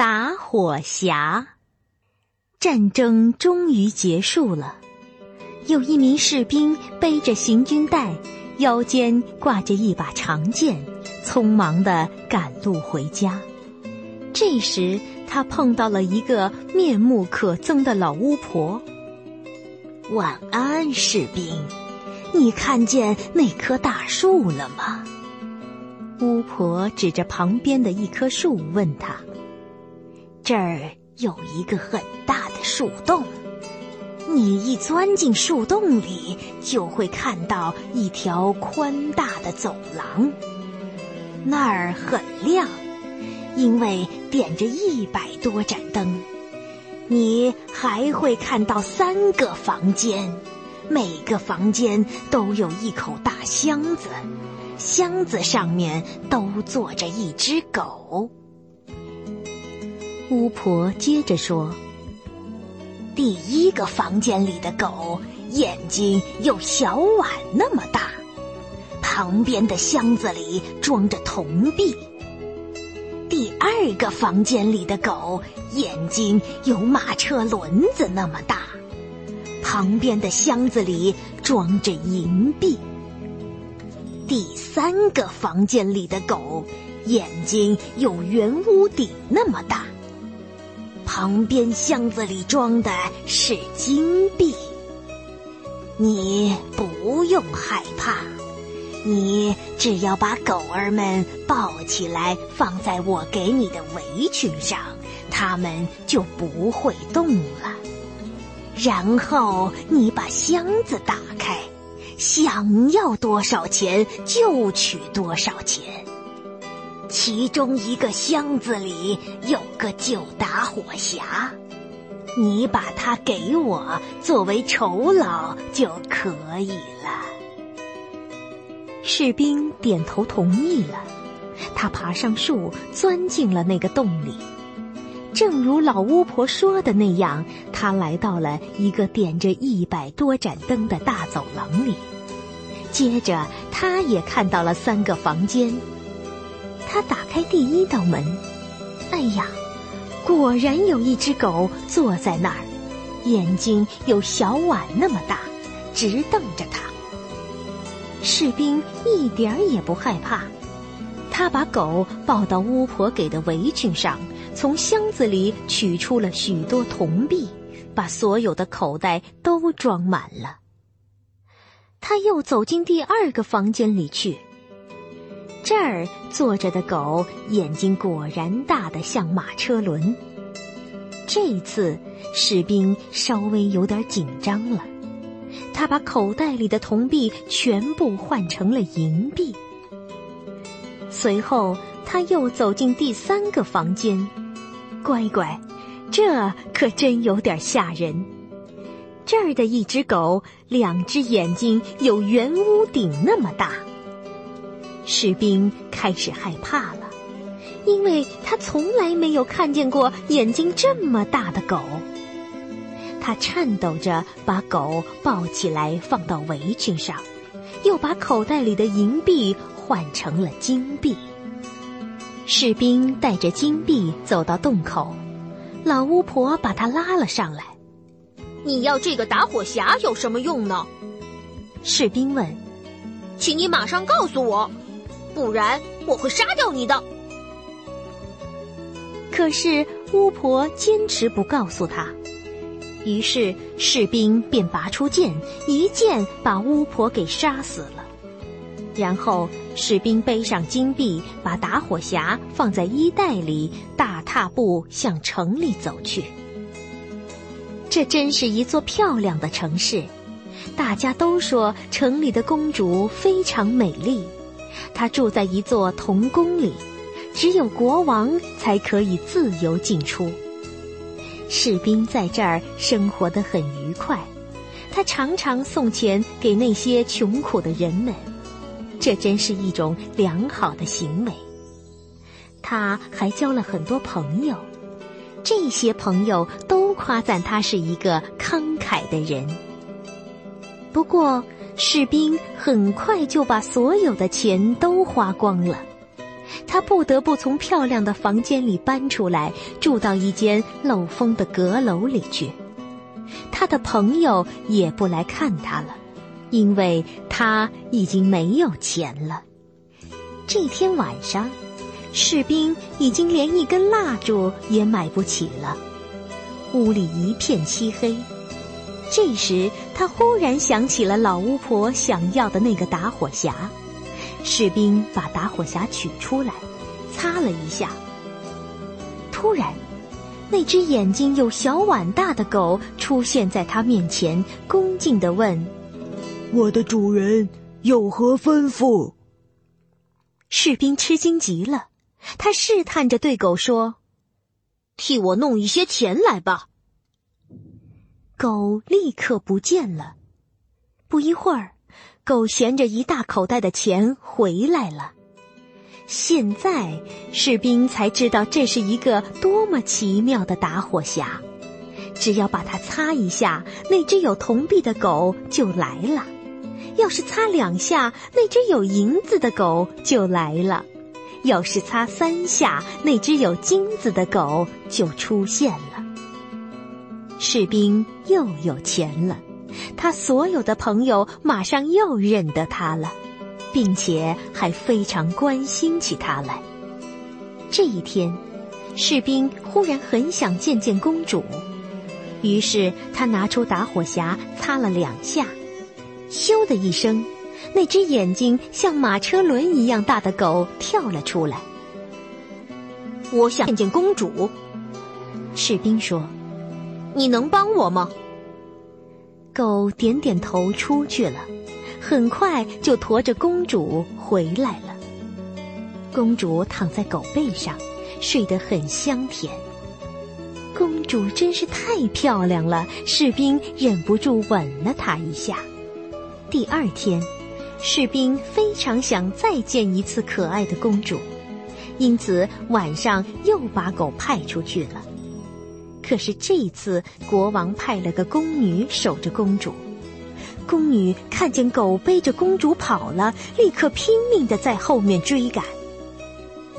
打火匣。战争终于结束了，有一名士兵背着行军袋，腰间挂着一把长剑，匆忙的赶路回家。这时，他碰到了一个面目可憎的老巫婆。晚安，士兵，你看见那棵大树了吗？巫婆指着旁边的一棵树问他：“这儿有一个很大的树洞，你一钻进树洞里，就会看到一条宽大的走廊，那儿很亮，因为点着一百多盏灯。你还会看到三个房间，每个房间都有一口大箱子。”箱子上面都坐着一只狗。巫婆接着说：“第一个房间里的狗眼睛有小碗那么大，旁边的箱子里装着铜币。第二个房间里的狗眼睛有马车轮子那么大，旁边的箱子里装着银币。”第三个房间里的狗，眼睛有圆屋顶那么大，旁边箱子里装的是金币。你不用害怕，你只要把狗儿们抱起来，放在我给你的围裙上，它们就不会动了。然后你把箱子打开。想要多少钱就取多少钱。其中一个箱子里有个旧打火匣，你把它给我作为酬劳就可以了。士兵点头同意了，他爬上树，钻进了那个洞里。正如老巫婆说的那样，他来到了一个点着一百多盏灯的大走廊里。接着，他也看到了三个房间。他打开第一道门，哎呀，果然有一只狗坐在那儿，眼睛有小碗那么大，直瞪着他。士兵一点儿也不害怕，他把狗抱到巫婆给的围裙上，从箱子里取出了许多铜币，把所有的口袋都装满了。他又走进第二个房间里去。这儿坐着的狗眼睛果然大得像马车轮。这一次士兵稍微有点紧张了，他把口袋里的铜币全部换成了银币。随后他又走进第三个房间，乖乖，这可真有点吓人。这儿的一只狗，两只眼睛有圆屋顶那么大。士兵开始害怕了，因为他从来没有看见过眼睛这么大的狗。他颤抖着把狗抱起来，放到围裙上，又把口袋里的银币换成了金币。士兵带着金币走到洞口，老巫婆把他拉了上来。你要这个打火匣有什么用呢？士兵问。请你马上告诉我，不然我会杀掉你的。可是巫婆坚持不告诉他，于是士兵便拔出剑，一剑把巫婆给杀死了。然后士兵背上金币，把打火匣放在衣袋里，大踏步向城里走去。这真是一座漂亮的城市，大家都说城里的公主非常美丽。他住在一座铜宫里，只有国王才可以自由进出。士兵在这儿生活得很愉快，他常常送钱给那些穷苦的人们，这真是一种良好的行为。他还交了很多朋友。这些朋友都夸赞他是一个慷慨的人。不过，士兵很快就把所有的钱都花光了。他不得不从漂亮的房间里搬出来，住到一间漏风的阁楼里去。他的朋友也不来看他了，因为他已经没有钱了。这天晚上，士兵已经连一根蜡烛也买不起了，屋里一片漆黑。这时，他忽然想起了老巫婆想要的那个打火匣。士兵把打火匣取出来，擦了一下。突然，那只眼睛有小碗大的狗出现在他面前，恭敬地问：“我的主人有何吩咐？”士兵吃惊极了，他试探着对狗说：“替我弄一些钱来吧。”狗立刻不见了。不一会儿。狗衔着一大口袋的钱回来了。现在士兵才知道这是一个多么奇妙的打火匣，只要把它擦一下，那只有铜币的狗就来了；要是擦两下，那只有银子的狗就来了；要是擦三下，那只有金子的狗就出现了。士兵又有钱了。他所有的朋友马上又认得他了，并且还非常关心起他来。这一天，士兵忽然很想见见公主，于是他拿出打火匣擦了两下，咻的一声，那只眼睛像马车轮一样大的狗跳了出来。我想见见公主，士兵说：“你能帮我吗？”狗点点头，出去了。很快就驮着公主回来了。公主躺在狗背上，睡得很香甜。公主真是太漂亮了，士兵忍不住吻了她一下。第二天，士兵非常想再见一次可爱的公主，因此晚上又把狗派出去了。可是这一次，国王派了个宫女守着公主。宫女看见狗背着公主跑了，立刻拼命的在后面追赶。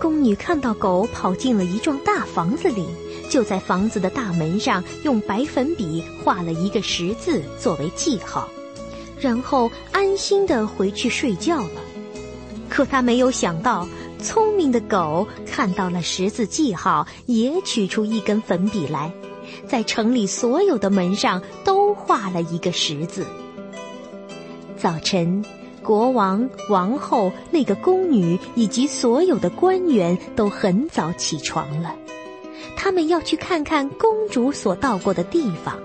宫女看到狗跑进了一幢大房子里，就在房子的大门上用白粉笔画了一个十字作为记号，然后安心的回去睡觉了。可她没有想到。聪明的狗看到了十字记号，也取出一根粉笔来，在城里所有的门上都画了一个十字。早晨，国王、王后、那个宫女以及所有的官员都很早起床了，他们要去看看公主所到过的地方。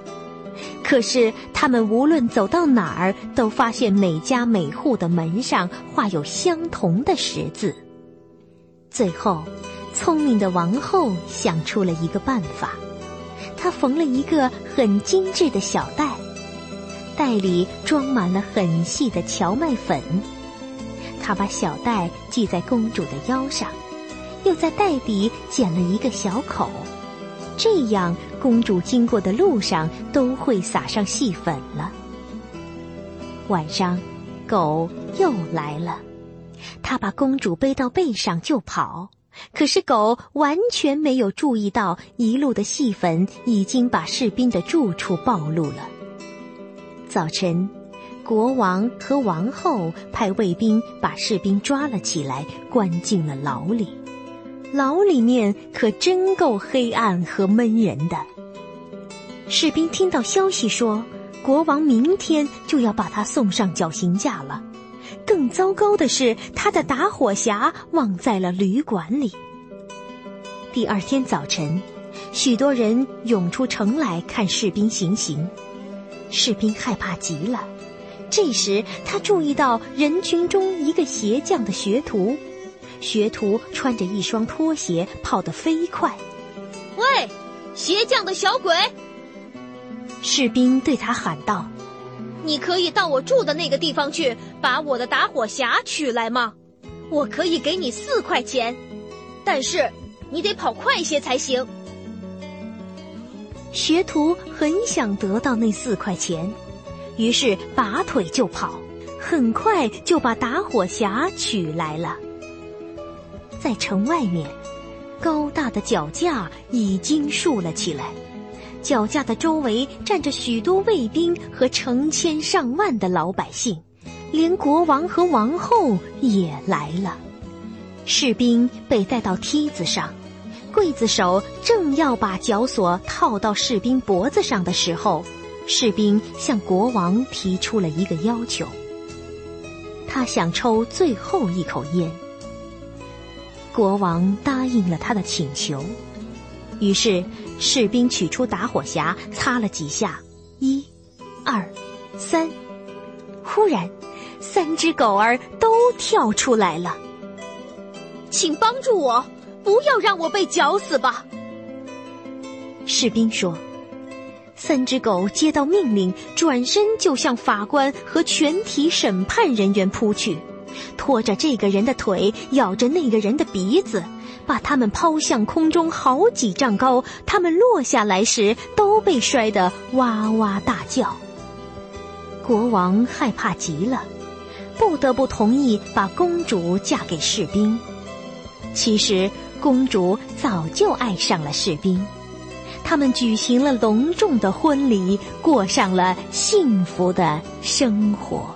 可是，他们无论走到哪儿，都发现每家每户的门上画有相同的十字。最后，聪明的王后想出了一个办法，他缝了一个很精致的小袋，袋里装满了很细的荞麦粉。他把小袋系在公主的腰上，又在袋底剪了一个小口，这样公主经过的路上都会撒上细粉了。晚上，狗又来了。他把公主背到背上就跑，可是狗完全没有注意到一路的细粉已经把士兵的住处暴露了。早晨，国王和王后派卫兵把士兵抓了起来，关进了牢里。牢里面可真够黑暗和闷人的。士兵听到消息说，国王明天就要把他送上绞刑架了。更糟糕的是，他的打火匣忘在了旅馆里。第二天早晨，许多人涌出城来看士兵行刑，士兵害怕极了。这时，他注意到人群中一个鞋匠的学徒，学徒穿着一双拖鞋，跑得飞快。喂，鞋匠的小鬼！士兵对他喊道。你可以到我住的那个地方去，把我的打火匣取来吗？我可以给你四块钱，但是你得跑快些才行。学徒很想得到那四块钱，于是拔腿就跑，很快就把打火匣取来了。在城外面，高大的脚架已经竖了起来，脚架的周围站着许多卫兵和成千上万的老百姓，连国王和王后也来了。士兵被带到梯子上，刽子手正要把绞索套到士兵脖子上的时候，士兵向国王提出了一个要求。他想抽最后一口烟。国王答应了他的请求，于是士兵取出打火匣，擦了几下，一、二、三，忽然，三只狗儿都跳出来了。请帮助我，不要让我被绞死吧！士兵说。三只狗接到命令，转身就向法官和全体审判人员扑去。拖着这个人的腿，咬着那个人的鼻子，把他们抛向空中好几丈高。他们落下来时，都被摔得哇哇大叫。国王害怕极了，不得不同意把公主嫁给士兵。其实，公主早就爱上了士兵，他们举行了隆重的婚礼，过上了幸福的生活。